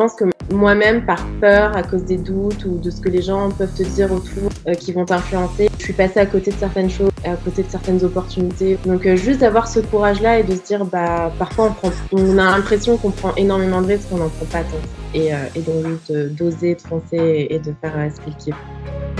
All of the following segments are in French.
pense que moi-même, par peur, à cause des doutes ou de ce que les gens peuvent te dire autour, euh, qui vont t'influencer, je suis passée à côté de certaines choses, à côté de certaines opportunités. Donc euh, juste d'avoir ce courage-là et de se dire, bah parfois on, prend, on a l'impression qu'on prend énormément de risques, qu'on n'en prend pas tant. Et, euh, donc juste d'oser, de foncer et de faire ce qu'il kiffe.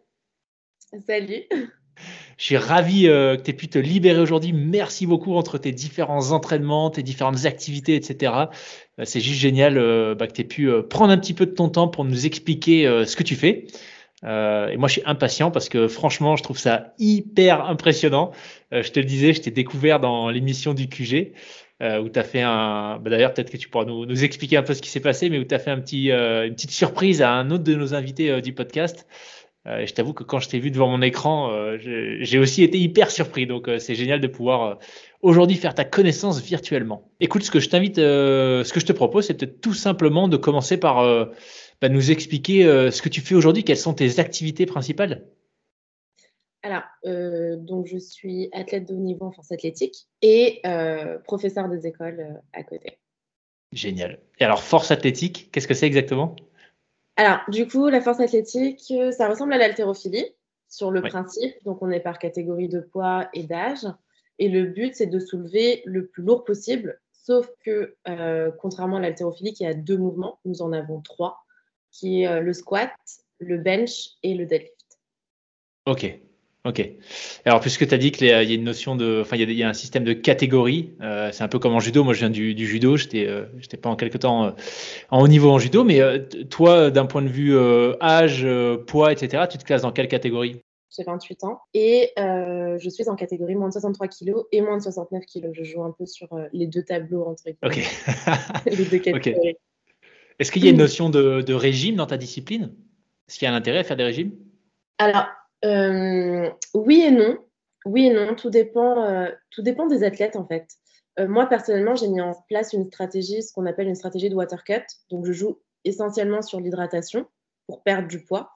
Salut. Je suis ravi euh, que tu aies pu te libérer aujourd'hui. Merci beaucoup entre tes différents entraînements, tes différentes activités, etc. Euh, c'est juste génial euh, bah, que tu aies pu prendre un petit peu de ton temps pour nous expliquer ce que tu fais. et moi, je suis impatient parce que franchement, je trouve ça hyper impressionnant. je te le disais, je t'ai découvert dans l'émission du QG. où tu as fait un. Bah, d'ailleurs, peut-être que tu pourras nous, nous, expliquer un peu ce qui s'est passé, mais où tu as fait un petit, une petite surprise à un autre de nos invités du podcast. Euh, je t'avoue que quand je t'ai vu devant mon écran, euh, j'ai aussi été hyper surpris. Donc euh, c'est génial de pouvoir aujourd'hui faire ta connaissance virtuellement. Écoute, ce que je t'invite, ce que je te propose, c'est peut-être tout simplement de commencer par bah, nous expliquer ce que tu fais aujourd'hui, quelles sont tes activités principales? Alors, donc je suis athlète de haut niveau en force athlétique et professeur des écoles à côté. Génial. Et alors, force athlétique, qu'est-ce que c'est exactement? Alors, du coup, la force athlétique, euh, ça ressemble à l'haltérophilie sur le principe. Donc, on est par catégorie de poids et d'âge. Et le but, c'est de soulever le plus lourd possible. Sauf que, euh, contrairement à l'haltérophilie, qui a deux mouvements, nous en avons trois, qui est euh, le squat, le bench et le deadlift. Ok, Ok. Alors, puisque tu as dit qu'il y a une notion de. Enfin, il y, a un système de catégories. Euh, c'est un peu comme en judo. Moi, je viens du, judo. Je n'étais euh, pas en quelque temps euh, en haut niveau en judo. Mais toi, d'un point de vue âge, poids, etc., tu te classes dans quelle catégorie? J'ai 28 ans et je suis en catégorie moins de 63 kg et moins de 69 kg. Je joue un peu sur les deux tableaux entre Ok. les deux catégories. Est-ce qu'il y a une notion de, de régime dans ta discipline? Est-ce qu'il y a un intérêt à faire des régimes? Alors, euh, oui et non. Oui et non, tout dépend, euh, tout dépend des athlètes en fait. Euh, moi personnellement, j'ai mis en place une stratégie, ce qu'on appelle une stratégie de water cut. Donc je joue essentiellement sur l'hydratation pour perdre du poids.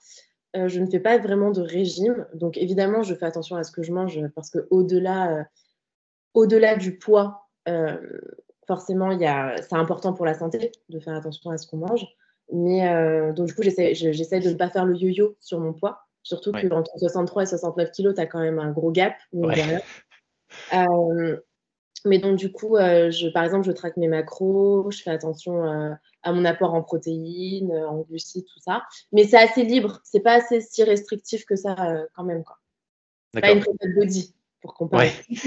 je ne fais pas vraiment de régime. Donc évidemment, je fais attention à ce que je mange parce que au-delà, du poids, forcément, c'est important pour la santé de faire attention à ce qu'on mange. Mais donc du coup, j'essaie de ne pas faire le yo-yo sur mon poids. Surtout qu'entre 63 et 69 kilos, tu as quand même un gros gap. Euh, mais donc, du coup, euh, je, par exemple, je traque mes macros, je fais attention euh, à mon apport en protéines, en glucides, tout ça. Mais c'est assez libre, c'est pas assez si restrictif que ça quand même. Quoi. Pas une de body pour comparer.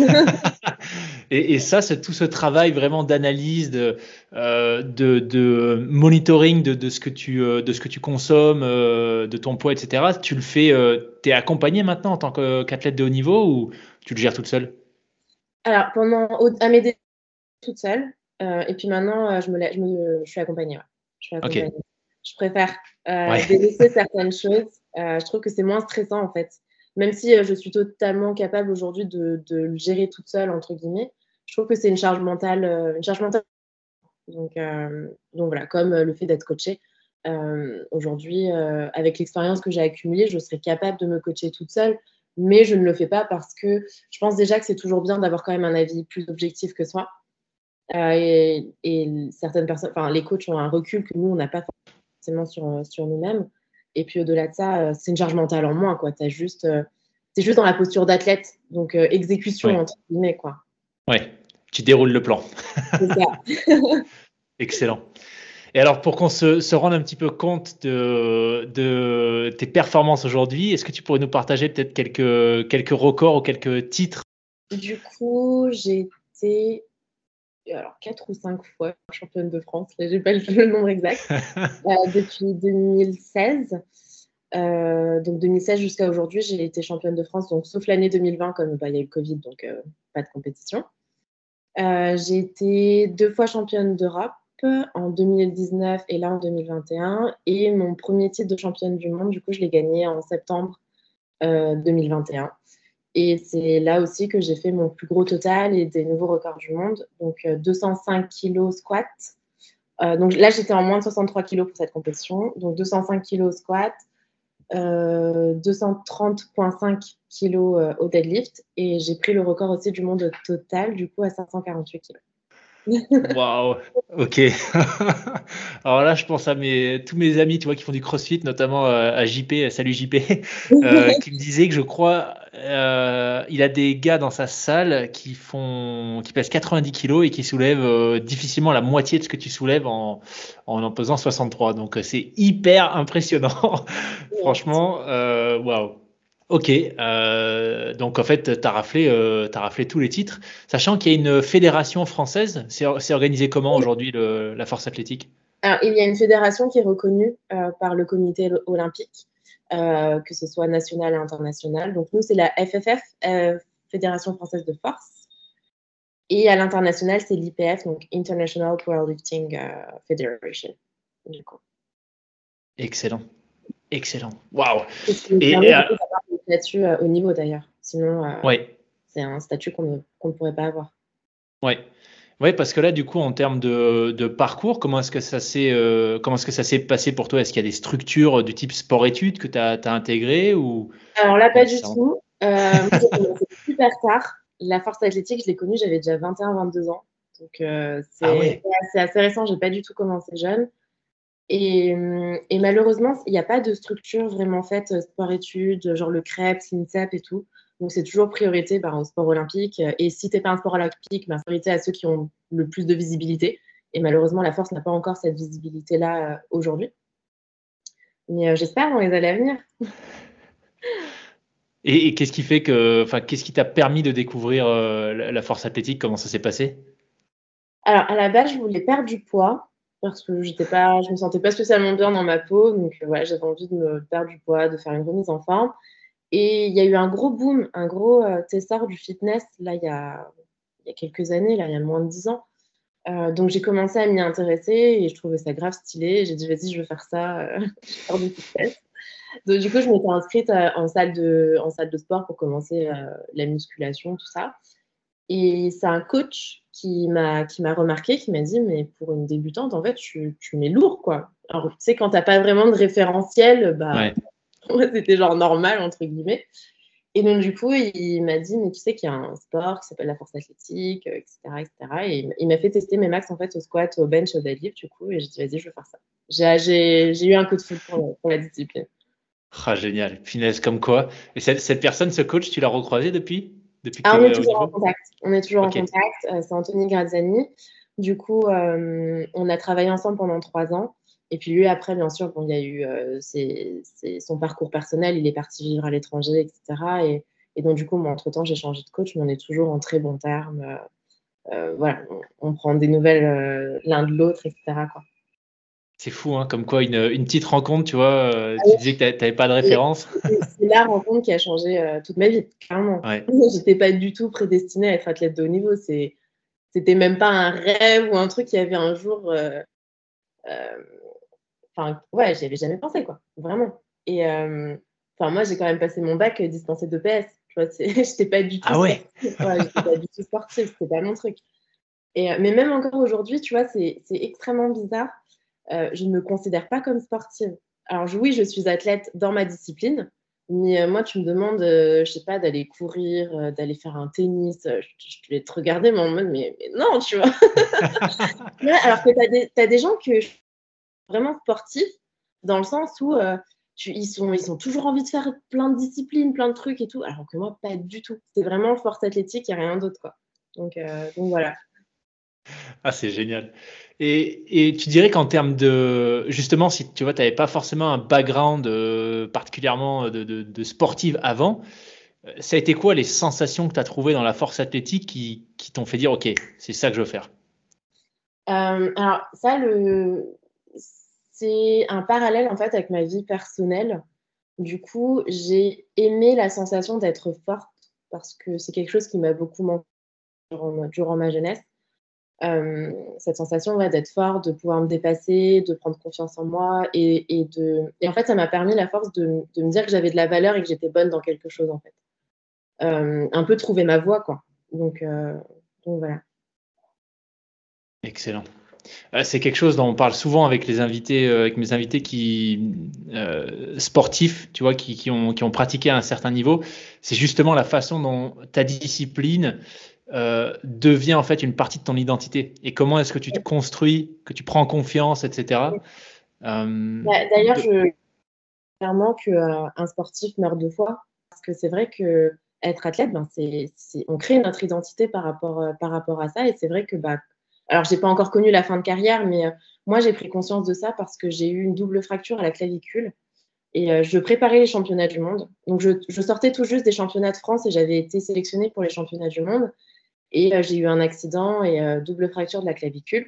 et, ça, c'est tout ce travail vraiment d'analyse, de, euh, de, monitoring de, ce que tu, euh, de ce que tu consommes, euh, de ton poids, etc. Tu le fais, tu es accompagné maintenant en tant qu'athlète de haut niveau ou tu le gères toute seule? Alors, pendant, à mes débuts, toute seule. et puis maintenant, je, me, je, me, je suis accompagnée. Je, je préfère délaisser certaines choses. je trouve que c'est moins stressant en fait même si euh, je suis totalement capable aujourd'hui de, le gérer toute seule, entre guillemets, je trouve que c'est une charge mentale. Euh, une charge mentale. Donc, euh, donc voilà, comme le fait d'être coachée. aujourd'hui, avec l'expérience que j'ai accumulée, je serais capable de me coacher toute seule, mais je ne le fais pas parce que je pense déjà que c'est toujours bien d'avoir quand même un avis plus objectif que soi. et, certaines personnes, enfin, les coachs ont un recul que nous, on n'a pas forcément sur, sur nous-mêmes. Et puis au-delà de ça, euh, c'est une charge mentale en moins. Tu as juste, euh, c'est juste dans la posture d'athlète, donc exécution entre guillemets quoi. Ouais, tu déroules le plan. C'est ça. Excellent. Et alors, pour qu'on se, rende un petit peu compte de, tes performances aujourd'hui, est-ce que tu pourrais nous partager peut-être quelques, quelques records ou quelques titres? Du coup, j'ai été alors, 4 ou 5 fois championne de France, je n'ai pas le, nombre exact, euh, depuis 2016. Euh, donc 2016 jusqu'à aujourd'hui, j'ai été championne de France, donc sauf l'année 2020, comme bah, il y a eu le Covid, donc euh, pas de compétition. J'ai été deux fois championne d'Europe, en 2019 et là en 2021. Et mon premier titre de championne du monde, du coup, je l'ai gagné en septembre 2021. Euh, et c'est là aussi que j'ai fait mon plus gros total et des nouveaux records du monde. Donc 205 euh, kg squat. Euh, donc là, j'étais en moins de 63 kg pour cette compétition. Donc 205 kg squat, 230,5 kg au deadlift. Et j'ai pris le record aussi du monde total, du coup, à 548 kg. Waouh, ok. Alors là, je pense à mes, tous mes amis, tu qui font du CrossFit, notamment euh, à JP, salut JP, euh, qui me disaient que je crois, euh, il a des gars dans sa salle qui font, qui pèsent 90 kilos et qui soulèvent difficilement la moitié de ce que tu soulèves en en, en pesant 63. Donc c'est hyper impressionnant. Franchement, waouh. Ok, euh, donc en fait, tu as, raflé, euh, raflé tous les titres, sachant qu'il y a une fédération française. C'est organisé comment aujourd'hui la force athlétique? Alors, il y a une fédération qui est reconnue euh, par le comité olympique, que ce soit national et international. Donc nous, c'est la FFF, Fédération française de force. Et à l'international, c'est l'IPF, donc International Powerlifting Federation. Du coup. Excellent. Excellent. Waouh. Et, et statut euh, au niveau d'ailleurs. Sinon, euh, c'est un statut qu'on ne pourrait pas avoir. Oui. Ouais, parce que là, du coup, en termes de, de parcours, comment est-ce que ça s'est comment est-ce que ça s'est passé pour toi? Est-ce qu'il y a des structures du type sport-études que tu as, as intégrées ou? Alors là, pas du tout. Euh, super tard. La force athlétique, je l'ai connue, j'avais déjà 21-22 ans. Donc, c'est ah assez récent, j'ai pas du tout commencé jeune. Et, et, malheureusement, il n'y a pas de structure vraiment faite euh, sport-études, genre le CREP, l'INSEP et tout. Donc, c'est toujours priorité bah, au sport olympique. Et si tu n'es pas un sport olympique, bah, priorité à ceux qui ont le plus de visibilité. Et malheureusement, la force n'a pas encore cette visibilité-là euh, aujourd'hui. Mais euh, j'espère dans les années à venir. et, qu'est-ce qui fait que, enfin, qu'est-ce qui t'a permis de découvrir la force athlétique? Comment ça s'est passé? Alors, à la base, je voulais perdre du poids parce que j'étais pas, je me sentais pas spécialement bien dans ma peau, donc euh, voilà, j'avais envie de me perdre du poids, de faire une remise en forme. Et il y a eu un gros boom, un gros euh, du fitness, là, il y, a, y a quelques années, là, il y a moins de 10 ans. Euh, donc j'ai commencé à m'y intéresser et je trouvais ça grave stylé. J'ai dit, vas-y, je veux faire ça, euh, faire du fitness. Donc du coup, je m'étais inscrite en, salle de, en salle de sport pour commencer la musculation, tout ça. Et c'est un coach qui m'a remarqué, qui m'a dit mais pour une débutante en fait tu, tu mets lourd quoi. Alors tu sais quand t'as pas vraiment de référentiel, bah c'était genre normal entre guillemets. Et donc du coup il m'a dit mais tu sais qu'il y a un sport qui s'appelle la force athlétique, etc. Euh, etc. Et il m'a fait tester mes max en fait au squat, au bench, au deadlift du coup et j'ai dit vas-y je vais faire ça. J'ai eu un coup de foudre pour, pour, la discipline. Ah génial, finesse comme quoi. Et cette, cette personne, ce coach, tu l'as recroisé depuis? Ah, on, est toujours en contact. on est toujours en contact. c'est Anthony Graziani. Du coup, euh, on a travaillé ensemble pendant trois ans. Et puis lui, après, bien sûr, bon, il y a eu euh, son parcours personnel. Il est parti vivre à l'étranger, etc. Et, donc, du coup, moi, entre-temps, j'ai changé de coach, mais on est toujours en très bons termes. Euh, voilà, on, on, prend des nouvelles l'un de l'autre, etc. Quoi. C'est fou, hein, comme quoi une, une, petite rencontre, tu vois, euh, tu disais que tu n'avais pas de référence. C'est la rencontre qui a changé euh, toute ma vie, clairement. Ouais. J'étais pas du tout prédestinée à être athlète de haut niveau. C'était même pas un rêve ou un truc qui avait un jour. Euh, enfin, ouais, j'y avais jamais pensé, quoi, vraiment. Et enfin, moi, j'ai quand même passé mon bac dispensé de PS. Tu vois, j'étais pas du tout. Ah ouais. ouais j'étais pas du tout sportive, c'était pas mon truc. Et, mais même encore aujourd'hui, tu vois, c'est extrêmement bizarre euh, je ne me considère pas comme sportive. Alors oui, je suis athlète dans ma discipline, mais euh, moi, tu me demandes, euh, je sais pas, d'aller courir, d'aller faire un tennis, je, vais te regarder, mais en mode, mais, non, tu vois. alors que tu as, as, des gens qui sont vraiment sportifs, dans le sens où ils, sont, ils ont toujours envie de faire plein de disciplines, plein de trucs et tout, alors que moi, pas du tout. C'est vraiment force athlétique et rien d'autre. Quoi. Donc, euh, donc voilà. Ah, c'est génial. Et, et, tu dirais qu'en termes de. Justement, si tu vois, tu n'avais pas forcément un background euh, particulièrement de, de, de, sportive avant, euh, ça a été quoi les sensations que tu as trouvées dans la force athlétique qui, qui t'ont fait dire OK, c'est ça que je veux faire? Alors, ça, le c'est un parallèle en fait avec ma vie personnelle. Du coup, j'ai aimé la sensation d'être forte parce que c'est quelque chose qui m'a beaucoup manqué durant, ma jeunesse. Euh, cette sensation d'être forte, de pouvoir me dépasser, de prendre confiance en moi et, en fait ça m'a permis la force de, me dire que j'avais de la valeur et que j'étais bonne dans quelque chose en fait. Euh, un peu trouver ma voie quoi. Donc, euh, voilà. Excellent. C'est quelque chose dont on parle souvent avec les invités, avec mes invités qui sportifs, tu vois, qui ont pratiqué à un certain niveau. C'est justement la façon dont ta discipline devient en fait une partie de ton identité. Et comment est-ce que tu te construis, que tu prends confiance, etc. Bah, d'ailleurs, je clairement qu'un sportif meurt deux fois parce que c'est vrai que être athlète, ben, c'est, on crée notre identité par rapport, par rapport à ça. Et c'est vrai que bah, alors, je n'ai pas encore connu la fin de carrière, mais euh, moi, j'ai pris conscience de ça parce que j'ai eu une double fracture à la clavicule et euh, je préparais les championnats du monde. Donc, je, sortais tout juste des championnats de France et j'avais été sélectionnée pour les championnats du monde. Et euh, j'ai eu un accident et double fracture de la clavicule.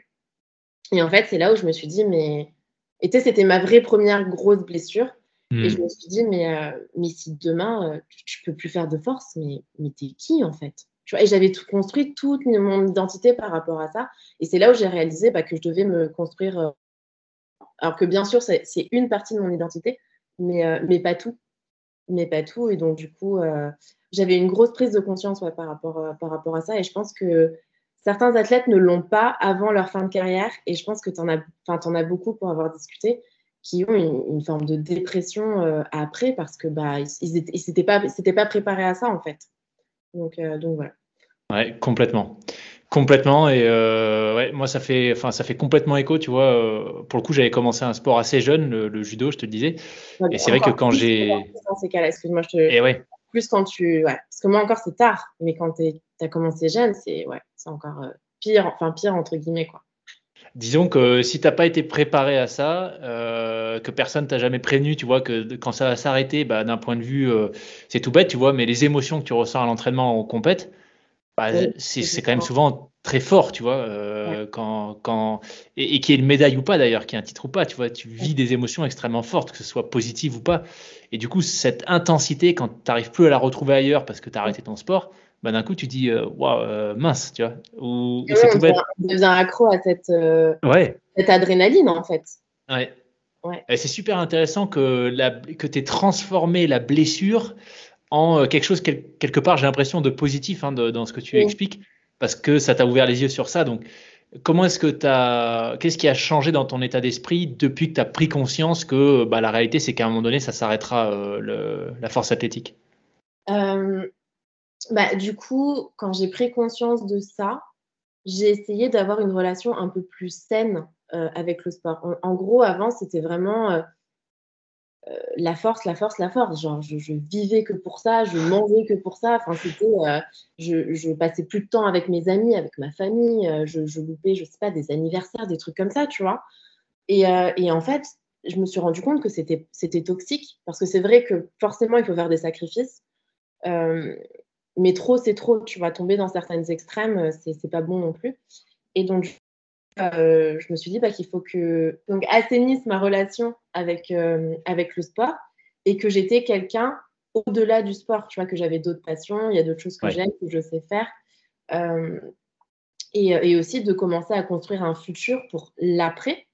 Et en fait, c'est là où je me suis dit, mais. Et c'était ma vraie première grosse blessure. Et hmm. je me suis dit, mais, mais si demain, tu, ne peux plus faire de force, mais, mais t'es qui en fait? Et j'avais tout construit toute mon identité par rapport à ça. Et c'est là où j'ai réalisé bah, que je devais me construire. Euh, alors que bien sûr, c'est une partie de mon identité, mais, euh, mais pas tout. Mais pas tout. Et donc, du coup, euh, j'avais une grosse prise de conscience par, rapport, par rapport à ça. Et je pense que certains athlètes ne l'ont pas avant leur fin de carrière. Et je pense que tu en, as, en as beaucoup pour avoir discuté qui ont une, forme de dépression après parce que bah, ils n'étaient pas, pas préparés à ça, en fait. Donc, donc voilà. Ouais, complètement. Complètement et euh, ouais, moi ça fait enfin ça fait complètement écho tu vois euh, pour le coup j'avais commencé un sport assez jeune le, judo je te disais et c'est vrai que quand j'ai excuse-moi je te et ouais. plus quand tu ouais. parce que moi encore c'est tard mais quand tu as commencé jeune c'est ouais c'est encore euh, pire enfin pire entre guillemets quoi Disons que si tu n'as pas été préparé à ça, que personne t'a jamais prévenu, tu vois, que quand ça va s'arrêter, bah, d'un point de vue, c'est tout bête, tu vois, mais les émotions que tu ressens à l'entraînement en compète, bah, c'est quand même souvent très fort, tu vois, euh, quand, quand, et, et qu'il y ait une médaille ou pas d'ailleurs, qu'il y ait un titre ou pas, tu vois, tu vis des émotions extrêmement fortes, que ce soit positive ou pas. Et du coup, cette intensité, quand tu n'arrives plus à la retrouver ailleurs parce que tu as arrêté ton sport, bah, d'un coup, tu dis, euh, waouh, wow, mince, tu vois. Ou, ou c'est tout bête. devient accro à cette, euh, ouais. cette adrénaline, en fait. Ouais. ouais. C'est super intéressant que, la, que tu aies transformé la blessure en euh, quelque chose, quelque part, j'ai l'impression, de positif hein, dans ce que tu expliques, parce que ça t'a ouvert les yeux sur ça. Donc, comment est-ce que tu as. Qu'est-ce qui a changé dans ton état d'esprit depuis que tu as pris conscience que bah, la réalité, c'est qu'à un moment donné, ça s'arrêtera euh, la force athlétique? Euh, bah, Du coup, quand j'ai pris conscience de ça, j'ai essayé d'avoir une relation un peu plus saine avec le sport. En, gros, avant, c'était vraiment euh, la force, la force, la force. Genre, je, vivais que pour ça, je mangeais que pour ça. Enfin, c'était, euh, je, passais plus de temps avec mes amis, avec ma famille. Euh, je, je, loupais, je sais pas, des anniversaires, des trucs comme ça, tu vois. Et, et en fait, je me suis rendu compte que c'était, c'était toxique parce que c'est vrai que forcément, il faut faire des sacrifices. mais trop, c'est trop. Tu vas tomber dans certaines extrêmes, c'est, c'est pas bon non plus. Et donc, euh, je me suis dit bah, qu'il faut que donc assainisse ma relation avec, euh, avec le sport et que j'étais quelqu'un au-delà du sport, tu vois, que j'avais d'autres passions, il y a d'autres choses que j'aime, que je sais faire. Euh, et, et, aussi de commencer à construire un futur pour l'après.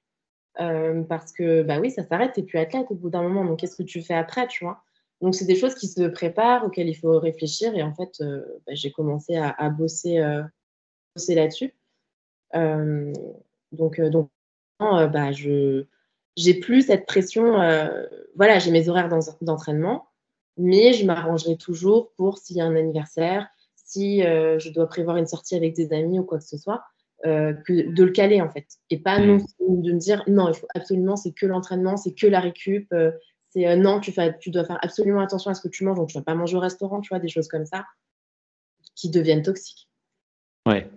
parce que, bah oui, ça s'arrête, tu n'es plus athlète au bout d'un moment. Donc, qu'est-ce que tu fais après, tu vois? Donc, c'est des choses qui se préparent, auxquelles il faut réfléchir. Et en fait, bah, j'ai commencé à, à bosser, bosser là-dessus. Euh, donc, euh, donc euh, bah, je j'ai plus cette pression. voilà, j'ai mes horaires d'entraînement, mais je m'arrangerai toujours pour s'il y a un anniversaire, si je dois prévoir une sortie avec des amis ou quoi que ce soit, que de le caler en fait. Et pas non, mmh. de me dire non, il faut absolument, c'est que l'entraînement, c'est que la récup, C'est non, tu, fais, tu dois faire absolument attention à ce que tu manges, donc tu ne vas pas manger au restaurant, tu vois, des choses comme ça qui deviennent toxiques. Ouais.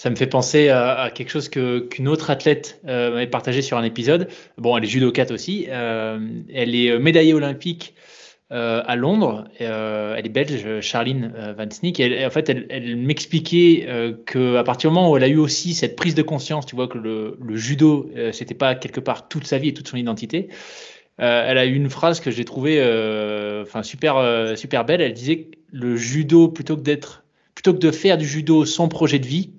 Ça me fait penser à, quelque chose que, qu'une autre athlète euh, m'avait partagé sur un épisode. Bon, elle est judokate aussi. Euh, elle est médaillée olympique euh, à Londres. Euh, elle est belge, Charline euh, Van Sneek. Et en fait, elle, m'expliquait qu'à partir du moment où elle a eu aussi cette prise de conscience, tu vois, que le, judo, c'était pas quelque part toute sa vie et toute son identité. elle a eu une phrase que j'ai trouvée, enfin super, super belle. Elle disait le judo, plutôt que plutôt que de faire du judo son projet de vie,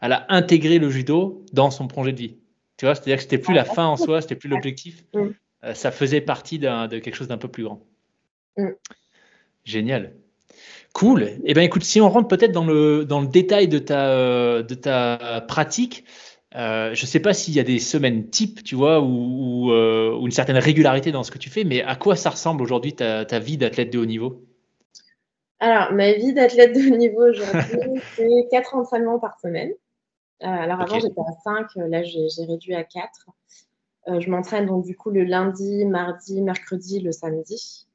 elle a intégré le judo dans son projet de vie. Tu vois, c'est-à-dire que c'était plus la fin en soi, c'était plus l'objectif. ça faisait partie de quelque chose d'un peu plus grand. Mm. Génial. Cool. Eh bien, écoute, si on rentre peut-être dans le, dans le détail de ta, euh, de ta pratique, euh, je ne sais pas s'il y a des semaines type, tu vois, ou, euh, ou, une certaine régularité dans ce que tu fais, mais à quoi ça ressemble aujourd'hui ta, ta vie d'athlète de haut niveau? Alors, ma vie d'athlète de haut niveau aujourd'hui, c'est 4 entraînements par semaine. Alors, avant, j'étais à 5, là, j'ai réduit à 4. je m'entraîne donc du coup le lundi, mardi, mercredi, le samedi.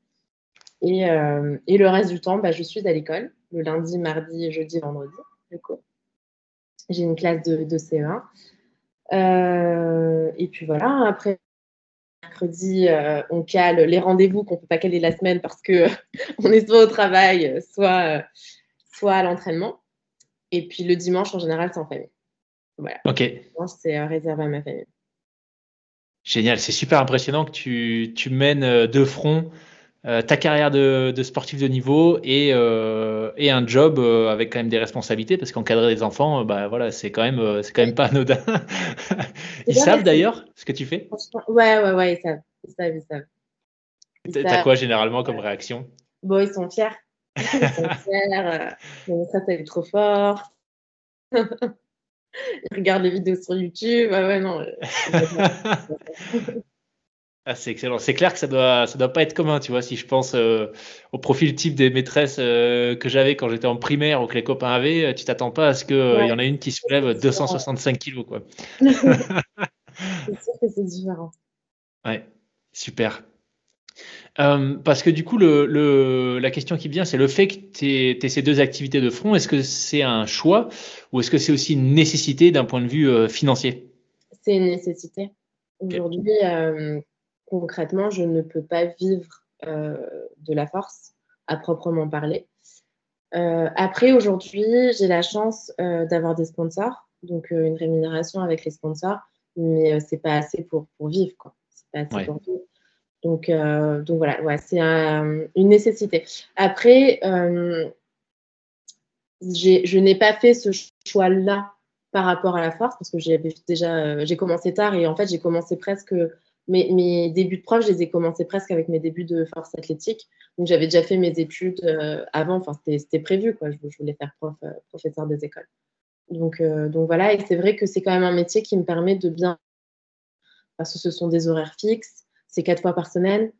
Euh, et, le reste du temps, bah, je suis à l'école, le lundi, mardi, jeudi, vendredi. J'ai une classe de, de CE1. Euh, et puis voilà, après, mercredi, euh, on cale les rendez-vous qu'on ne peut pas caler la semaine parce qu'on est soit au travail, soit, soit à l'entraînement. Et puis le dimanche, en général, c'est en famille. Voilà. Ok. c'est réservé à ma famille. Génial, c'est super impressionnant que tu, tu mènes de front euh, ta carrière de, sportif de niveau et, euh, et un job euh, avec quand même des responsabilités parce qu'encadrer des enfants, bah voilà, c'est quand même c'est quand même pas anodin. ils savent d'ailleurs ce que tu fais? Ouais ouais ouais, ils savent, ils savent, ils savent. T'as quoi généralement comme réaction? Bon, ils sont fiers. Ils sont fiers. ça, c'est trop fort. ils regardent les vidéos sur YouTube. Ah ouais, non. Ah, c'est excellent. C'est clair que ça doit, ça doit pas être commun, tu vois. Si je pense euh, au profil type des maîtresses euh, que j'avais quand j'étais en primaire ou que les copains avaient, euh, tu t'attends pas à ce qu'il il y en ait une qui soulève 265 kilos, quoi. c'est sûr que c'est différent. Ouais, super. Parce que du coup, le, la question qui vient, c'est le fait que tu aies, ces deux activités de front. Est-ce que c'est un choix ou est-ce que c'est aussi une nécessité d'un point de vue financier? C'est une nécessité. Aujourd'hui, concrètement, je ne peux pas vivre euh, de la force à proprement parler. Euh, après, aujourd'hui, j'ai la chance euh, d'avoir des sponsors, donc une rémunération avec les sponsors, mais c'est pas assez pour, pour vivre, quoi. C'est pas assez pour vivre. Donc, donc voilà, c'est une nécessité. Après, je n'ai pas fait ce choix-là par rapport à la force parce que j'ai déjà j'ai commencé tard et en fait j'ai commencé presque mes, débuts de prof, je les ai commencés presque avec mes débuts de force athlétique. Donc, j'avais déjà fait mes études euh, avant. Enfin, c'était prévu, quoi. Je, voulais faire prof, euh, professeur des écoles. Euh, donc voilà. Et c'est vrai que c'est quand même un métier qui me permet de bien. Parce que ce sont des horaires fixes. C'est quatre fois par semaine.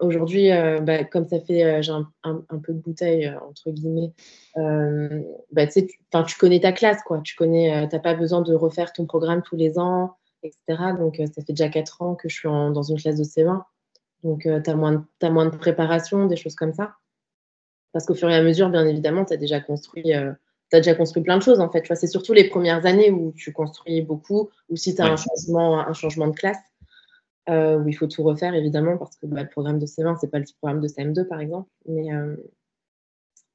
Aujourd'hui, bah, comme ça fait, j'ai un, peu de bouteille, entre guillemets, bah, tu, tu connais ta classe, quoi. Tu connais, t'as pas besoin de refaire ton programme tous les ans etc. Donc, euh, ça fait déjà 4 ans que je suis dans une classe de C20. Donc, euh, tu as, moins de préparation, des choses comme ça. Parce qu'au fur et à mesure, bien évidemment, tu as déjà construit. Euh, as déjà construit plein de choses en fait. C'est surtout les premières années où tu construis beaucoup, ou si tu as un, changement, un changement de classe, où il faut tout refaire évidemment, parce que bah, le programme de C20, c'est pas le programme de CM2 par exemple. Mais,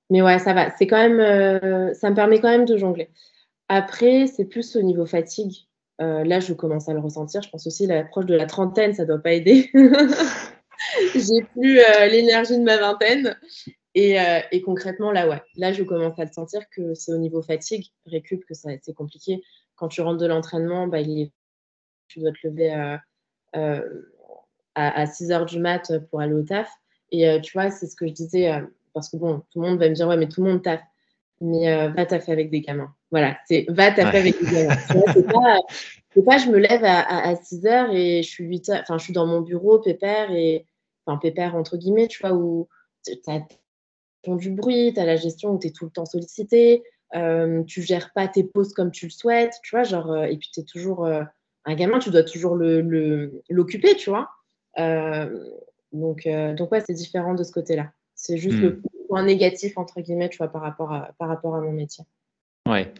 mais ouais, ça va. C'est quand même, ça me permet quand même de jongler. Après, c'est plus au niveau fatigue. Euh, là, je commence à le ressentir. Je pense aussi l'approche de la trentaine, ça doit pas aider. J'ai plus euh, l'énergie de ma vingtaine. Euh, et, concrètement, là, ouais, là, je commence à le sentir que c'est au niveau fatigue, récup, que c'est compliqué. Quand tu rentres de l'entraînement, bah, tu dois te lever à, 6 heures du mat pour aller au taf. Et tu vois, c'est ce que je disais, parce que bon, tout le monde va me dire, ouais, mais tout le monde taf. Mais va taffer avec des gamins. Voilà, c'est va taper avec les gamins. C'est pas, pas, je me lève à, 6 heures et je suis 8 heures, enfin, je suis dans mon bureau, pépère, et, enfin, pépère entre guillemets, tu vois, où tu as du bruit, tu as la gestion où tu es tout le temps sollicité, euh, tu gères pas tes pauses comme tu le souhaites, tu vois, genre, euh, et puis tu es toujours euh, un gamin, tu dois toujours l'occuper, le, tu vois. donc, donc ouais, c'est différent de ce côté-là. C'est juste le hmm. point négatif, entre guillemets, tu vois, par rapport à, par rapport à mon métier. Ouais.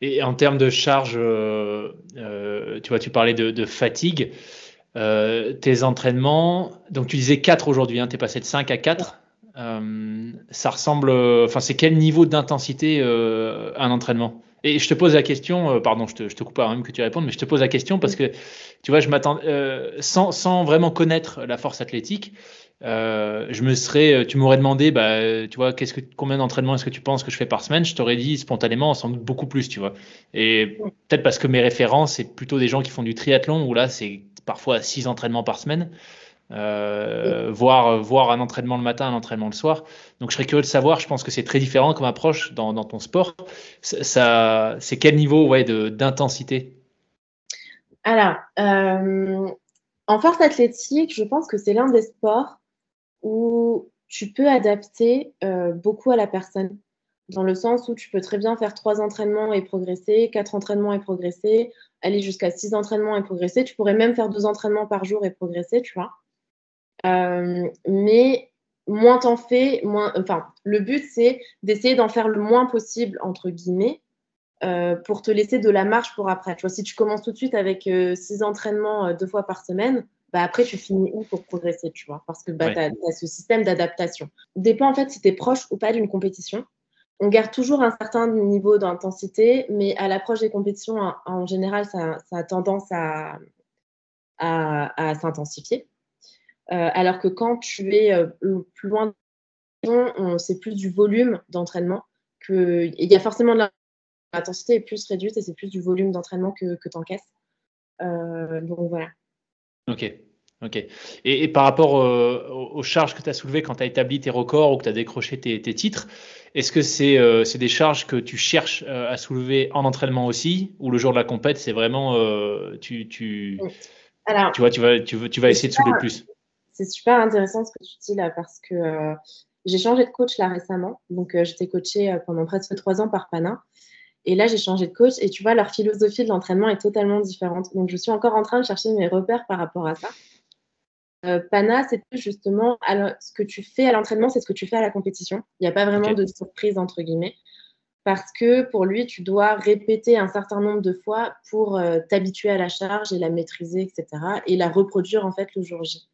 Et en termes de charge, tu vois, tu parlais de, fatigue. tes entraînements, donc tu disais 4 aujourd'hui, hein, tu es passé de 5 à 4. Euh, ça ressemble. Enfin, c'est quel niveau d'intensité euh, un entraînement? Et je te pose la question, euh, pardon, je te, je te coupe pas même que tu répondes, mais je te pose la question parce que tu vois, je m'attends, sans, sans, vraiment connaître la force athlétique, je me serais, tu m'aurais demandé, bah, tu vois, combien d'entraînements est-ce que tu penses que je fais par semaine? Je t'aurais dit spontanément, sans doute beaucoup plus, tu vois. Et peut-être parce que mes références, c'est plutôt des gens qui font du triathlon où là, c'est parfois six entraînements par semaine. Euh, voir, voir un entraînement le matin, un entraînement le soir. Donc je serais curieux de savoir, je pense que c'est très différent comme approche dans, ton sport. Ça, c'est quel niveau ouais, d'intensité? Alors, euh, en force athlétique, je pense que c'est l'un des sports où tu peux adapter euh, beaucoup à la personne. Dans le sens où tu peux très bien faire trois entraînements et progresser, quatre entraînements et progresser, aller jusqu'à six entraînements et progresser. Tu pourrais même faire deux entraînements par jour et progresser, tu vois. Euh, mais moins t'en fais, moins. Enfin, le but, c'est d'essayer d'en faire le moins possible, entre guillemets, euh, pour te laisser de la marge pour après. Tu vois, si tu commences tout de suite avec euh, six entraînements deux fois par semaine, bah après, tu finis où pour progresser, tu vois, parce que bah, tu as, ce système d'adaptation. Dépend en fait si tu es proche ou pas d'une compétition. On garde toujours un certain niveau d'intensité, mais à l'approche des compétitions, en, général, ça, a tendance à, à s'intensifier. Euh, alors que quand tu es euh, plus loin, c'est plus du volume d'entraînement. Il y a forcément de l'intensité est plus réduite et c'est plus du volume d'entraînement que, que tu encaisses. Euh, donc voilà. Ok. Ok. Et, par rapport aux, charges que tu as soulevées quand tu as établi tes records ou que tu as décroché tes, titres, est-ce que c'est des charges que tu cherches à soulever en entraînement aussi ou le jour de la compète, c'est vraiment tu, tu, tu vois, tu vas, tu, tu vas essayer de soulever plus? C'est super intéressant ce que tu dis là parce que euh, j'ai changé de coach là récemment. Donc, euh, j'étais coachée euh, pendant presque trois ans par Pana. Et là, j'ai changé de coach et tu vois, leur philosophie de l'entraînement est totalement différente. Donc, je suis encore en train de chercher mes repères par rapport à ça. Pana, c'est justement ce que tu fais à l'entraînement, c'est ce que tu fais à la compétition. Il n'y a pas vraiment de surprise, entre guillemets. Parce que pour lui, tu dois répéter un certain nombre de fois pour t'habituer à la charge et la maîtriser, etc. Et la reproduire en fait le jour J.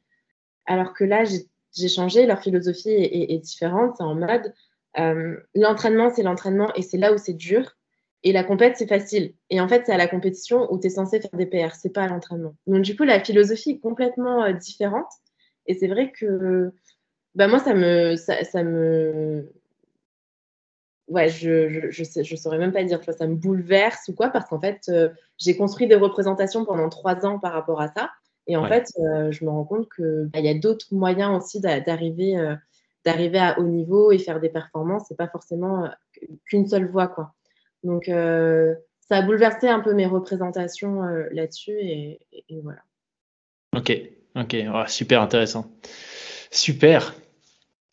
Alors que là, j'ai changé, leur philosophie est, différente. C'est en mode euh, l'entraînement, c'est l'entraînement et c'est là où c'est dur. Et la compète, c'est facile. Et en fait, c'est à la compétition où tu es censé faire des PR, c'est pas à l'entraînement. Donc, du coup, la philosophie est complètement euh, différente. Et c'est vrai que bah, moi, ça me. Ça, me ouais, je, je, je, saurais même pas dire, ça me bouleverse ou quoi, parce qu'en fait, euh, j'ai construit des représentations pendant trois ans par rapport à ça. Et en fait, euh, je me rends compte qu'il bah, y a d'autres moyens aussi d'arriver euh, d'arriver à haut niveau et faire des performances. C'est pas forcément euh, qu'une seule voie, quoi. Donc, ça a bouleversé un peu mes représentations là-dessus et, voilà. Ok, ok, super intéressant. Super.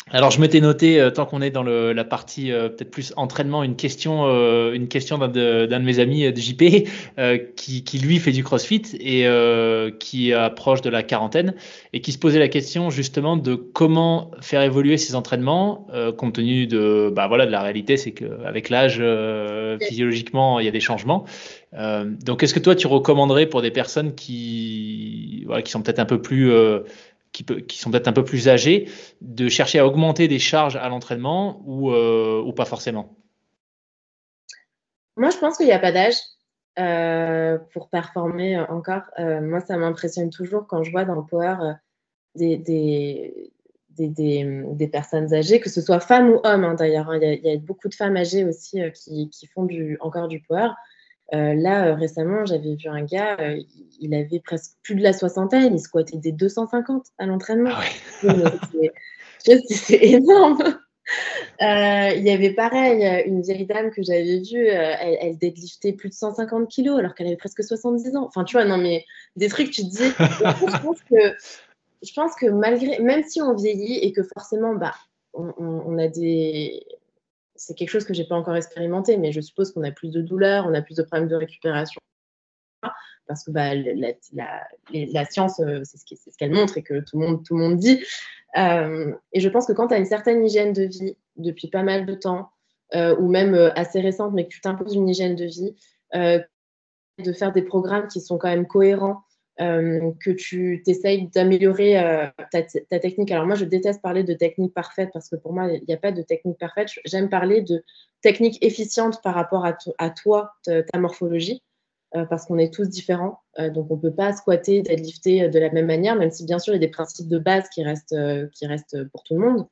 Alors, je m'étais noté, euh, tant qu'on est dans le, la partie euh, peut-être plus entraînement, une question, euh, une question d'un de, de, mes amis de JP qui, qui, lui fait du CrossFit et qui approche de la quarantaine et qui se posait la question justement de comment faire évoluer ses entraînements compte tenu de, bah voilà, de la réalité, c'est qu'avec l'âge, physiologiquement, il y a des changements. donc, est-ce que toi, tu recommanderais pour des personnes qui, voilà, qui sont peut-être un peu plus qui, sont peut-être un peu plus âgés, de chercher à augmenter des charges à l'entraînement ou, euh, pas forcément? Moi, je pense qu'il n'y a pas d'âge euh, pour performer encore. Euh, moi, ça m'impressionne toujours quand je vois dans le power des, des, des, des, personnes âgées, que ce soit femmes ou hommes hein, d'ailleurs. Hein. Il, y a beaucoup de femmes âgées aussi qui, font encore du power. Euh, là, euh, récemment, j'avais vu un gars, euh, il avait presque plus de la soixantaine, il squattait des 250 à l'entraînement. Ah c'est énorme. il y avait pareil, une vieille dame que j'avais vue, elle, elle, deadliftait plus de 150 kilos alors qu'elle avait presque 70 ans. Enfin, tu vois, non, mais des trucs, tu te dis. je, pense que, je pense que malgré, même si on vieillit et que forcément, bah, on a des, c'est quelque chose que j'ai pas encore expérimenté, mais je suppose qu'on a plus de douleurs, on a plus de problèmes de récupération. parce que bah, la, la, science, c'est ce qu'elle montre et que tout le monde, tout le monde dit. et je pense que quand tu as une certaine hygiène de vie depuis pas mal de temps, ou même assez récente, mais que tu t'imposes une hygiène de vie, de faire des programmes qui sont quand même cohérents, euh, que tu t'essayes d'améliorer euh, ta, technique. Alors moi, je déteste parler de technique parfaite parce que pour moi, il n'y a pas de technique parfaite. J'aime parler de technique efficiente par rapport à, toi, ta morphologie, euh, parce qu'on est tous différents. donc on ne peut pas squatter, deadlifter de la même manière, même si bien sûr, il y a des principes de base qui restent, qui restent pour tout le monde.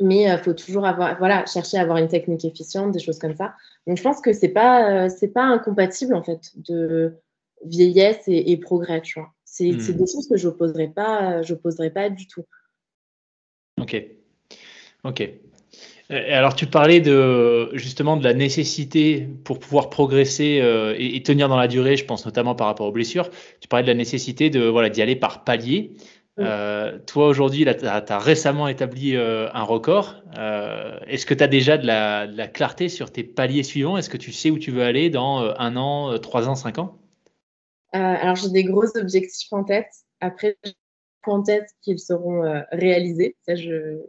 mais il faut toujours avoir, voilà, chercher à avoir une technique efficiente, des choses comme ça. Donc je pense que ce n'est pas, pas incompatible en fait de vieillesse et, progrès, tu vois. C'est hmm. des choses que je n'opposerai pas, pas du tout. Ok. Ok. Alors, tu parlais de, justement de la nécessité pour pouvoir progresser euh, et, tenir dans la durée, je pense notamment par rapport aux blessures. Tu parlais de la nécessité de voilà d'y aller par palier. Euh, toi, aujourd'hui, tu as, récemment établi euh, un record. Est-ce que tu as déjà de la, de la, clarté sur tes paliers suivants? Est-ce que tu sais où tu veux aller dans un an, trois ans, cinq ans? euh, alors, j'ai des gros objectifs en tête. Après, en tête qu'ils seront euh, réalisés. Ça, je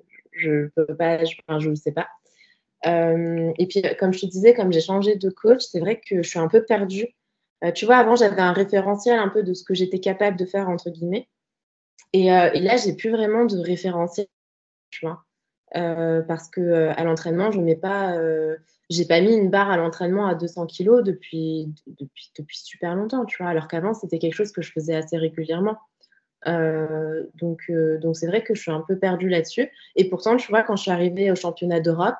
ne peux pas, je ne sais pas. Euh, et puis, comme je te disais, comme j'ai changé de coach, c'est vrai que je suis un peu perdue. tu vois, avant, j'avais un référentiel un peu de ce que j'étais capable de faire, entre guillemets. Et, et là, j'ai plus vraiment de référentiel. Parce que à l'entraînement, je mets pas j'ai pas mis une barre à l'entraînement à 200 kg depuis, depuis, depuis super longtemps, tu vois, alors qu'avant, c'était quelque chose que je faisais assez régulièrement. Euh, donc, euh, donc c'est vrai que je suis un peu perdue là-dessus. Et pourtant, tu vois, quand je suis arrivée au championnat d'Europe,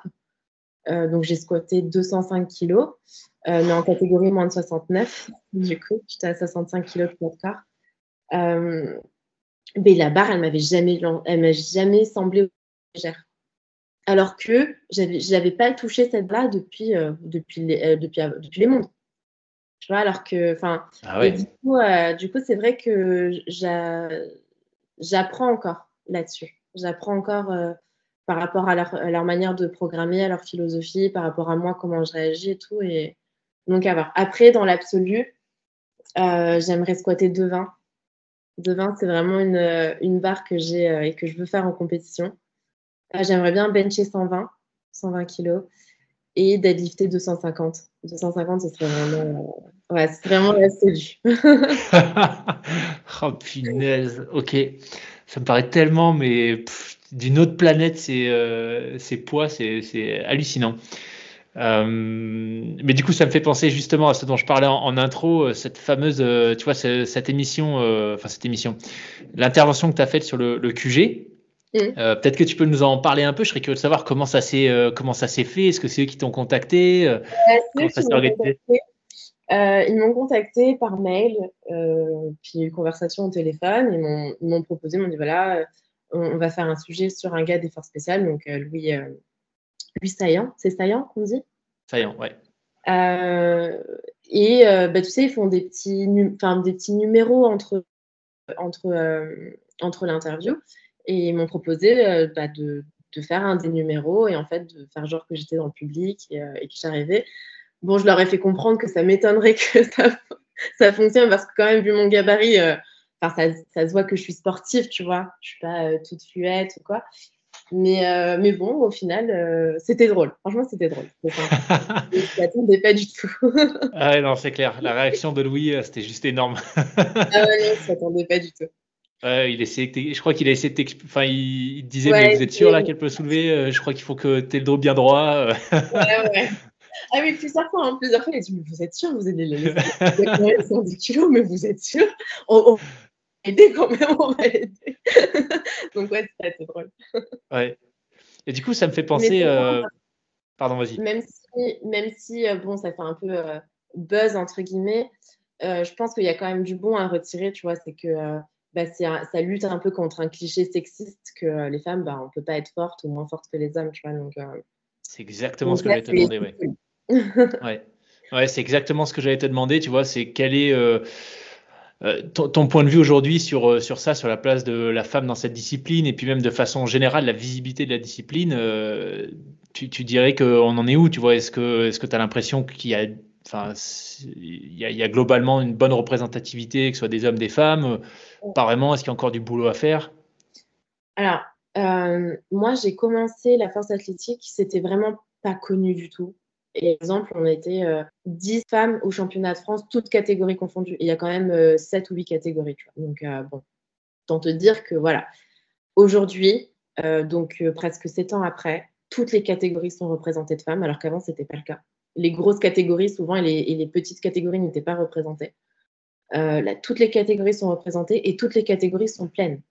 euh, donc j'ai squatté 205 kg, mais en catégorie moins de 69. Du coup, j'étais à 65 kg de de corps. mais la barre, elle m'avait jamais, elle m'a jamais semblé légère alors que je n'avais pas touché cette barre depuis, euh, depuis, les, euh, depuis, euh, depuis, les mondes. Tu vois, alors que, enfin, ah du coup, du coup c'est vrai que j'apprends encore là-dessus. J'apprends encore par rapport à leur, manière de programmer, à leur philosophie, par rapport à moi, comment je réagis et tout. Et donc, à voir. Après, dans l'absolu, j'aimerais squatter 2,20. 2,20, c'est vraiment une, une barre que j'ai et que je veux faire en compétition. Ah, j'aimerais bien bencher 120, 120 kilos et deadlifter 250. 250, ce serait vraiment, euh, ouais, c'est vraiment la oh punaise, ok. Ça me paraît tellement, mais d'une autre planète, ces, euh, poids, c'est hallucinant. Euh, mais du coup, ça me fait penser justement à ce dont je parlais en, intro, cette fameuse, tu vois, cette, émission, enfin cette émission, l'intervention que tu as faite sur le QG, Mm. Euh, peut-être que tu peux nous en parler un peu. Je serais curieux de savoir comment ça s'est euh, comment ça s'est fait. Est-ce que c'est eux qui t'ont contacté euh, Comment ça s'est organisé Ils m'ont contacté par mail, puis une conversation au téléphone. Ils m'ont proposé, m'ont dit voilà, on, va faire un sujet sur un gars d'effort spécial, donc Louis, Louis Saillant. C'est Saillant qu'on dit? Saillant, ouais. et bah, tu sais, ils font des petits, des petits numéros entre, entre, entre l'interview. Et ils m'ont proposé euh, bah, de, de, faire un des numéros et en fait de faire genre que j'étais dans le public et, euh, et que j'arrivais. Bon, je leur ai fait comprendre que ça m'étonnerait que ça, ça, fonctionne parce que quand même, vu mon gabarit, euh, ça, ça, se voit que je suis sportive, tu vois. Je suis pas toute fluette ou quoi. Mais, mais bon, au final, c'était drôle. Franchement, c'était drôle. je m'attendais pas du tout. ah ouais, non, c'est clair. La réaction de Louis, c'était juste énorme. ah ouais, non, je m'attendais pas du tout. Ouais, il essaie, je crois qu'il a essayé de enfin, il, disait, mais vous êtes sûr là qu'elle peut soulever euh, Je crois qu'il faut que tu aies le dos bien droit. Euh. ouais, ouais. Ah oui, plusieurs fois, hein, plusieurs fois, il a dit, mais vous êtes sûr, vous êtes les 110 kilos, mais vous êtes sûr? On, va aider quand même, on va aider. Donc ouais, c'est drôle. Ouais. Et du coup, ça me fait penser. Euh... Pardon, vas-y. Même si, même si euh, bon, ça fait un peu buzz entre guillemets, je pense qu'il y a quand même du bon à retirer, tu vois, c'est que bah, ça lutte un peu contre un cliché sexiste que euh, les femmes, bah, on ne peut pas être fortes ou moins fortes que les hommes. Tu vois, donc, euh, c'est exactement ce que j'allais te demander. Ouais. ouais. c'est exactement ce que j'allais te demander. Tu vois, c'est quel est euh, ton, point de vue aujourd'hui sur, sur ça, sur la place de la femme dans cette discipline et puis même de façon générale, la visibilité de la discipline. tu, tu, dirais qu'on en est où Tu vois, est-ce que tu as l'impression qu'il y a enfin, il y, a globalement une bonne représentativité, que ce soit des hommes, des femmes. Pas vraiment. Est-ce qu'il y a encore du boulot à faire? Alors, moi, j'ai commencé la force athlétique, c'était vraiment pas connu du tout. Et exemple, on était 10 femmes au championnat de France, toutes catégories confondues. il y a quand même 7 ou 8 catégories. Tu vois. Donc, bon, tant te dire que voilà, aujourd'hui, donc presque 7 ans après, toutes les catégories sont représentées de femmes, alors qu'avant, ce n'était pas le cas. Les grosses catégories, souvent, et les, petites catégories n'étaient pas représentées. Là, toutes les catégories sont représentées et toutes les catégories sont pleines.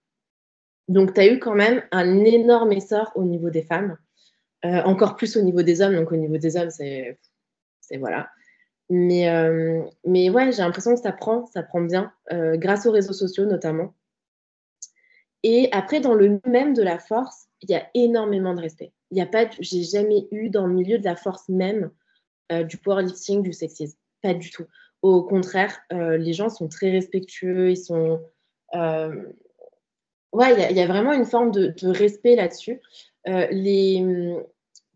Donc, tu as eu quand même un énorme essor au niveau des femmes. Euh, encore plus au niveau des hommes. Donc, au niveau des hommes, c'est. Voilà. Mais, euh, mais ouais, j'ai l'impression que ça prend, ça prend bien, euh, grâce aux réseaux sociaux notamment. Et après, dans le même de la force, il y a énormément de respect. Il y a pas, j'ai jamais eu dans le milieu de la force même du powerlifting, du sexisme. Pas du tout. Au contraire, les gens sont très respectueux, ils sont. ouais, il y, a vraiment une forme de, respect là-dessus. Euh, les,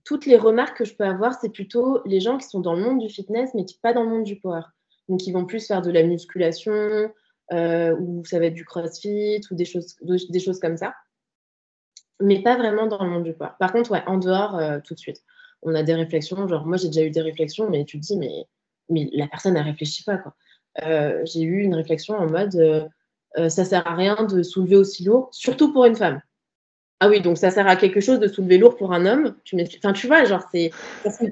toutes les remarques que je peux avoir, c'est plutôt les gens qui sont dans le monde du fitness, mais qui pas dans le monde du power. Donc, ils vont plus faire de la musculation, euh, ou ça va être du crossfit, ou des choses, des choses comme ça. Mais pas vraiment dans le monde du power. Par contre, ouais, en dehors, euh, tout de suite. On a des réflexions, genre, moi, j'ai déjà eu des réflexions, mais tu te dis, mais, mais la personne, elle réfléchit pas, quoi. j'ai eu une réflexion en mode, ça sert à rien de soulever aussi lourd, surtout pour une femme. Ah oui, donc ça sert à quelque chose de soulever lourd pour un homme. Tu enfin, tu vois, genre, c'est.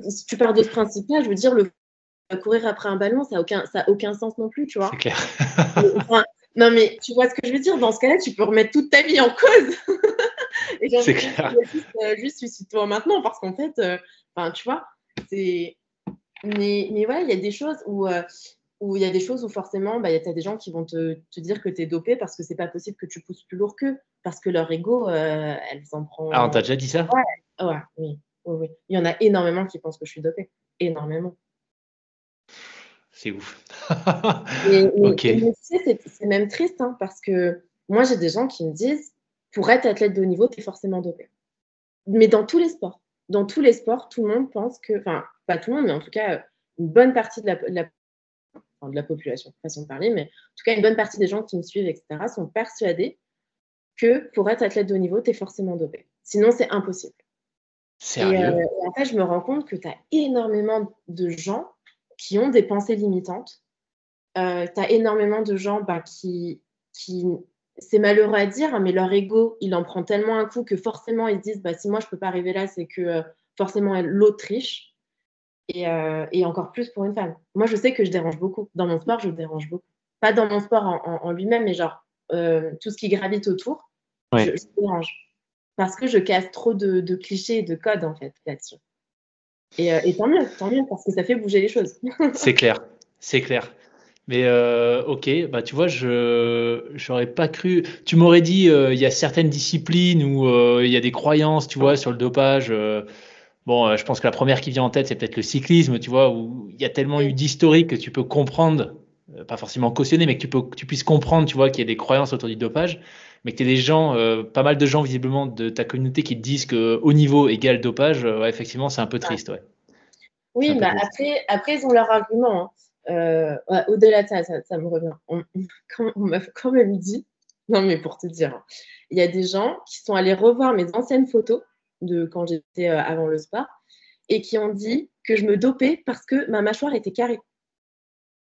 si tu pars de ce principe-là, je veux dire, le courir après un ballon, ça n'a aucun, ça aucun sens non plus, tu vois. C'est clair. non, mais tu vois ce que je veux dire? Dans ce cas-là, tu peux remettre toute ta vie en cause. c'est clair. Juste, euh, juste suicide-toi maintenant, parce qu'en fait, euh, tu vois, c'est. Mais, mais voilà, il y a des choses où. Euh, où il y a des choses où forcément, bah, tu as des gens qui vont te, te dire que tu es dopé parce que c'est pas possible que tu pousses plus lourd qu'eux, parce que leur ego, euh, elles en prend. Ah, on t'a déjà dit ça? Ouais, ouais oui, oui, Il y en a énormément qui pensent que je suis dopé. Énormément. C'est ouf. ok. c'est même triste, hein, parce que moi, j'ai des gens qui me disent pour être athlète de haut niveau, tu es forcément dopé. Mais dans tous les sports. Dans tous les sports, tout le monde pense que, enfin, pas tout le monde, mais en tout cas, une bonne partie de la, de la de la population, façon de parler, mais en tout cas, une bonne partie des gens qui me suivent, etc., sont persuadés que pour être athlète de haut niveau, tu es forcément dopé. Sinon, c'est impossible. Sérieux? et, euh, en fait, je me rends compte que tu as énormément de gens qui ont des pensées limitantes. Euh, tu as énormément de gens bah, qui, qui c'est malheureux à dire, hein, mais leur ego, il en prend tellement un coup que forcément, ils se disent bah, si moi, je ne peux pas arriver là, c'est que euh, forcément, l'autre triche. Euh, et, encore plus pour une femme. Moi, je sais que je dérange beaucoup. Dans mon sport, je dérange beaucoup. Pas dans mon sport en, lui-même, mais genre euh, tout ce qui gravite autour, je, dérange. Parce que je casse trop de, clichés et de codes, en fait, là-dessus. Et, et, tant mieux, tant mieux, parce que ça fait bouger les choses. c'est clair, c'est clair. Mais ok, bah tu vois, je j'aurais pas cru. Tu m'aurais dit, il y a certaines disciplines où il y a des croyances, tu vois, sur le dopage. Bon, euh, je pense que la première qui vient en tête, c'est peut-être le cyclisme, tu vois, où il y a tellement eu d'historique que tu peux comprendre, euh, pas forcément cautionner, mais que tu, peux, tu puisses comprendre, tu vois, qu'il y a des croyances autour du dopage, mais que tu aies des gens, euh, pas mal de gens visiblement de ta communauté qui te disent que haut niveau égale dopage, ouais, effectivement, c'est un peu triste, ouais. Oui, bah après, après, ils ont leur argument. Hein. Au-delà de ça, ça, me revient. On, on m'a quand même dit, non mais pour te dire, hein, il y a des gens qui sont allés revoir mes anciennes photos de quand j'étais euh, avant le sport, et qui ont dit que je me dopais parce que ma mâchoire était carrée.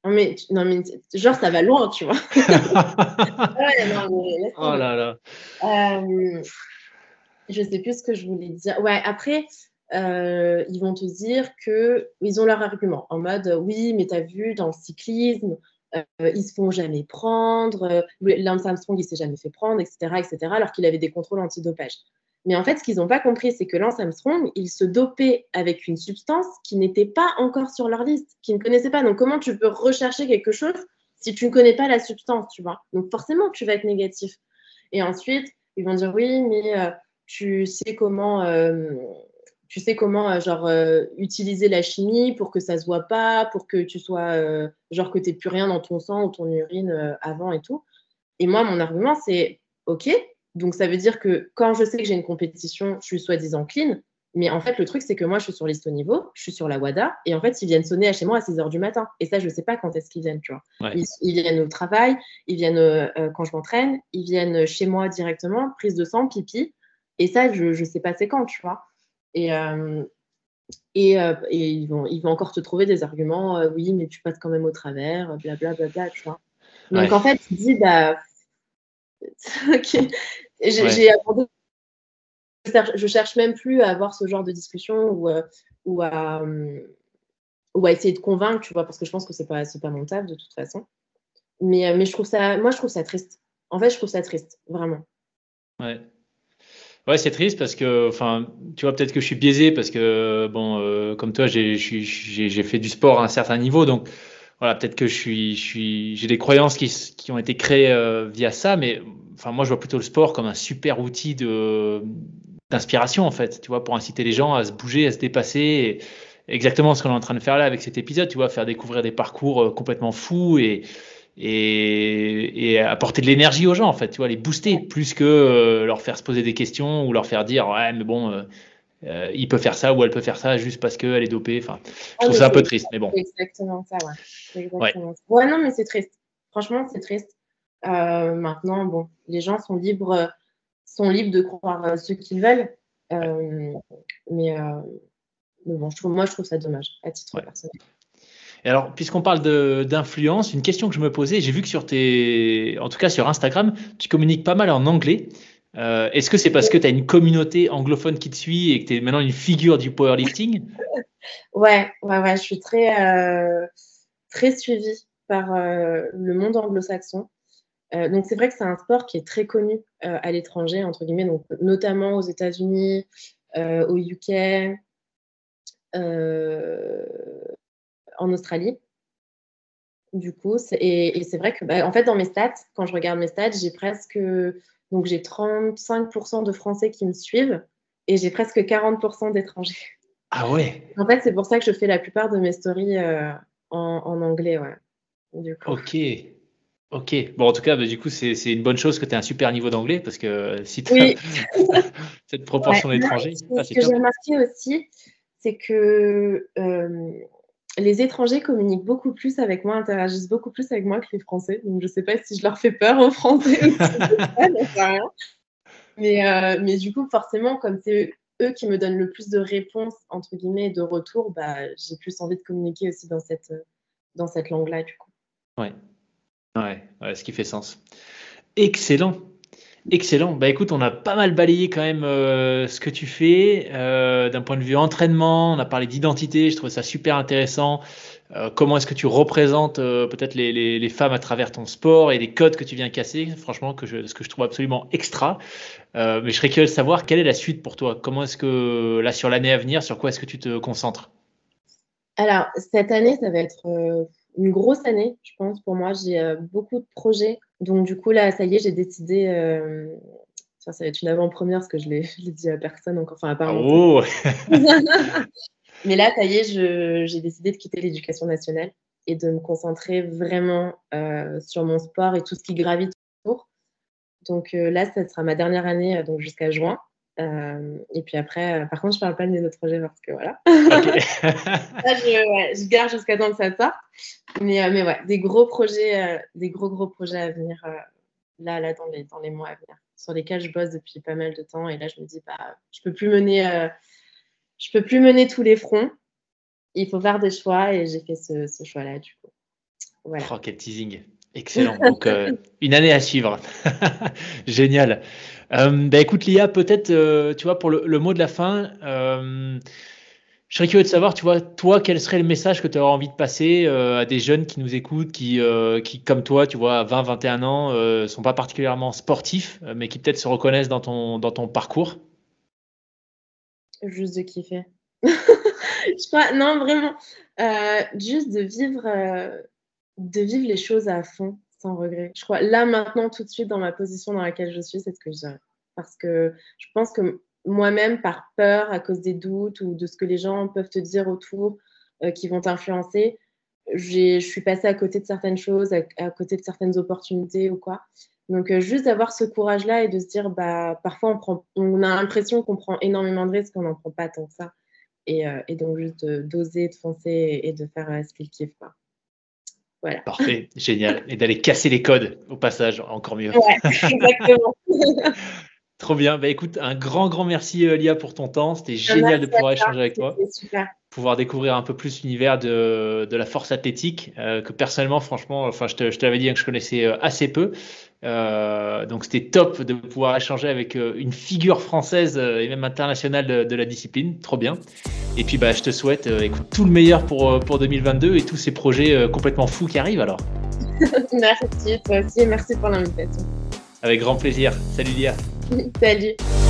Non mais, non mais genre ça va loin, tu vois. oh là là. Euh, je sais plus ce que je voulais dire. Ouais, après, euh, ils vont te dire que ils ont leur argument en mode oui, mais tu as vu dans le cyclisme, euh, ils se font jamais prendre, Lance Armstrong il s'est jamais fait prendre, etc., etc., alors qu'il avait des contrôles antidopage. Mais en fait, ce qu'ils n'ont pas compris, c'est que Lance Armstrong, il se dopait avec une substance qui n'était pas encore sur leur liste, qu'ils ne connaissaient pas. Donc, comment tu peux rechercher quelque chose si tu ne connais pas la substance, tu vois? Donc, forcément, tu vas être négatif. Et ensuite, ils vont dire oui, mais euh, tu sais comment, euh, tu sais comment, euh, genre, utiliser la chimie pour que ça se voit pas, pour que tu sois, genre, que tu n'aies plus rien dans ton sang ou ton urine avant et tout. Et moi, mon argument, c'est OK, donc, ça veut dire que quand je sais que j'ai une compétition, je suis soi-disant clean, Mais en fait, le truc, c'est que moi, je suis sur liste au niveau, je suis sur la WADA, et en fait, ils viennent sonner chez moi à 6 h du matin. Et ça, je ne sais pas quand est-ce qu'ils viennent, tu vois. Ils, viennent au travail, ils viennent euh, euh, quand je m'entraîne, ils viennent chez moi directement, prise de sang, pipi. Et ça, je ne sais pas c'est quand, tu vois. Et, euh, et, ils, vont, ils vont encore te trouver des arguments, oui, mais tu passes quand même au travers, blablabla, bla, bla, tu vois. Donc, en fait, tu dis, bah, ok, j'ai abordé je cherche même plus à avoir ce genre de discussion ou, euh, ou, à, ou à essayer de convaincre, tu vois, parce que je pense que c'est pas, pas mon taf de toute façon. Mais, euh, mais je trouve ça, moi, je trouve ça triste. En fait, je trouve ça triste, vraiment. Ouais. Ouais, c'est triste parce que, enfin, tu vois, peut-être que je suis biaisé parce que, bon, euh, comme toi, j'ai fait du sport à un certain niveau, donc voilà, peut-être que je suis, j'ai des croyances qui, ont été créées via ça, mais enfin, moi, je vois plutôt le sport comme un super outil d'inspiration en fait, tu vois, pour inciter les gens à se bouger, à se dépasser. exactement ce qu'on est en train de faire là avec cet épisode, tu vois, faire découvrir des parcours euh, complètement fous et, et, apporter de l'énergie aux gens en fait, tu vois, les booster plus que euh, leur faire se poser des questions ou leur faire dire ouais mais bon. Euh, il peut faire ça ou elle peut faire ça juste parce qu'elle est dopée. Enfin, je ah, trouve ça un peu triste, mais bon. exactement ça, ouais. Exactement ouais. ouais. non, mais c'est triste. Franchement, c'est triste. maintenant, bon, les gens sont libres sont libres de croire euh, ce qu'ils veulent. Euh, mais, euh, bon, je trouve, moi, je trouve ça dommage, à titre personnel. Et alors, puisqu'on parle d'influence, une question que je me posais, j'ai vu que sur tes, en tout cas sur Instagram, tu communiques pas mal en anglais. Est-ce que c'est parce que tu as une communauté anglophone qui te suit et que tu es maintenant une figure du powerlifting? Ouais, ouais, ouais, je suis très, très suivie par le monde anglo-saxon. Euh, donc c'est vrai que c'est un sport qui est très connu euh, à l'étranger, entre guillemets, donc, notamment aux États-Unis, euh, au UK, en Australie. Du coup, et, c'est vrai que, bah, en fait, dans mes stats, quand je regarde mes stats, j'ai presque, donc j'ai 35% de Français qui me suivent et j'ai presque 40% d'étrangers. Ah ouais. En fait, c'est pour ça que je fais la plupart de mes stories en, en, anglais, ouais. Du coup. Ok. Ok, bon en tout cas, bah, du coup, c'est une bonne chose que tu aies un super niveau d'anglais parce que si tu as cette proportion d'étrangers. Ce que j'ai remarqué aussi, c'est que euh, les étrangers communiquent beaucoup plus avec moi, interagissent beaucoup plus avec moi que les Français. Donc je ne sais pas si je leur fais peur aux Français. Mais, euh, mais du coup, forcément, comme c'est eux qui me donnent le plus de réponses, entre guillemets, de retour, bah, j'ai plus envie de communiquer aussi dans cette, dans cette langue-là, du coup. Ouais. Ouais, ce qui fait sens. Excellent. Excellent. Bah écoute, on a pas mal balayé quand même euh, ce que tu fais euh, d'un point de vue entraînement. On a parlé d'identité. Je trouve ça super intéressant. Euh, comment est-ce que tu représentes peut-être les, femmes à travers ton sport et les codes que tu viens casser? Franchement, que je, ce que je trouve absolument extra. mais je serais curieux de savoir quelle est la suite pour toi. Comment est-ce que là sur l'année à venir, sur quoi est-ce que tu te concentres? Alors cette année, ça va être une grosse année, je pense, pour moi. J'ai beaucoup de projets. Donc, du coup, là, ça y est, j'ai décidé. Euh, ça, ça va être une avant-première parce que je l'ai dit à personne encore, enfin, à part. Oh Mais là, ça y est, j'ai décidé de quitter l'éducation nationale et de me concentrer vraiment euh, sur mon sport et tout ce qui gravite autour. Donc là, ça sera ma dernière année, donc jusqu'à juin. Euh, et puis après, euh, par contre, je parle pas de mes autres projets parce que voilà. je, garde jusqu'à temps que ça sorte. Mais, euh, mais ouais, des gros projets, des gros gros projets à venir là, là dans les, dans les mois à venir, sur lesquels je bosse depuis pas mal de temps. Et là, je me dis, bah, je peux plus mener, je peux plus mener tous les fronts. Il faut faire des choix et j'ai fait ce, ce choix-là du coup. Voilà. Oh, quel teasing. Excellent. Donc, une année à suivre. Génial. Euh, bah, écoute, Lia, peut-être, euh, tu vois, pour le, mot de la fin, euh, je serais curieux de savoir, tu vois, toi, quel serait le message que tu aurais envie de passer à des jeunes qui nous écoutent, qui, qui comme toi, tu vois, à 20, 21 ans, ne sont pas particulièrement sportifs, mais qui peut-être se reconnaissent dans ton, dans ton parcours? Juste de kiffer. je crois, non, vraiment, juste de vivre, de vivre les choses à fond sans regret. Je crois, là, maintenant, tout de suite, dans ma position dans laquelle je suis, c'est ce que je dirais. Parce que je pense que moi-même, par peur, à cause des doutes ou de ce que les gens peuvent te dire autour, euh, qui vont t'influencer, je suis passée à côté de certaines choses, à, côté de certaines opportunités ou quoi. Donc, juste d'avoir ce courage-là et de se dire, bah, parfois, on, prend, on a l'impression qu'on prend énormément de risques, qu'on n'en prend pas tant que ça. Et, et donc, juste d'oser, de foncer et de faire ce qu'il kiffe. Quoi. Voilà. Parfait, génial. Et d'aller casser les codes au passage, encore mieux. Ouais, exactement. Trop bien. Bah, écoute, un grand, grand merci, Lia, pour ton temps. C'était génial de pouvoir échanger avec toi. Super. Pouvoir découvrir un peu plus l'univers de, de, la force athlétique, euh, que personnellement, franchement, enfin, je te, je t'avais dit que je connaissais euh, assez peu. Euh, donc, c'était top de pouvoir échanger avec une figure française et même internationale de, de, la discipline. Trop bien. Et puis, bah, je te souhaite écoute, tout le meilleur pour, pour 2022 et tous ces projets complètement fous qui arrivent alors. merci, toi aussi, et merci pour l'invitation. Avec grand plaisir. Salut Lia. Salut.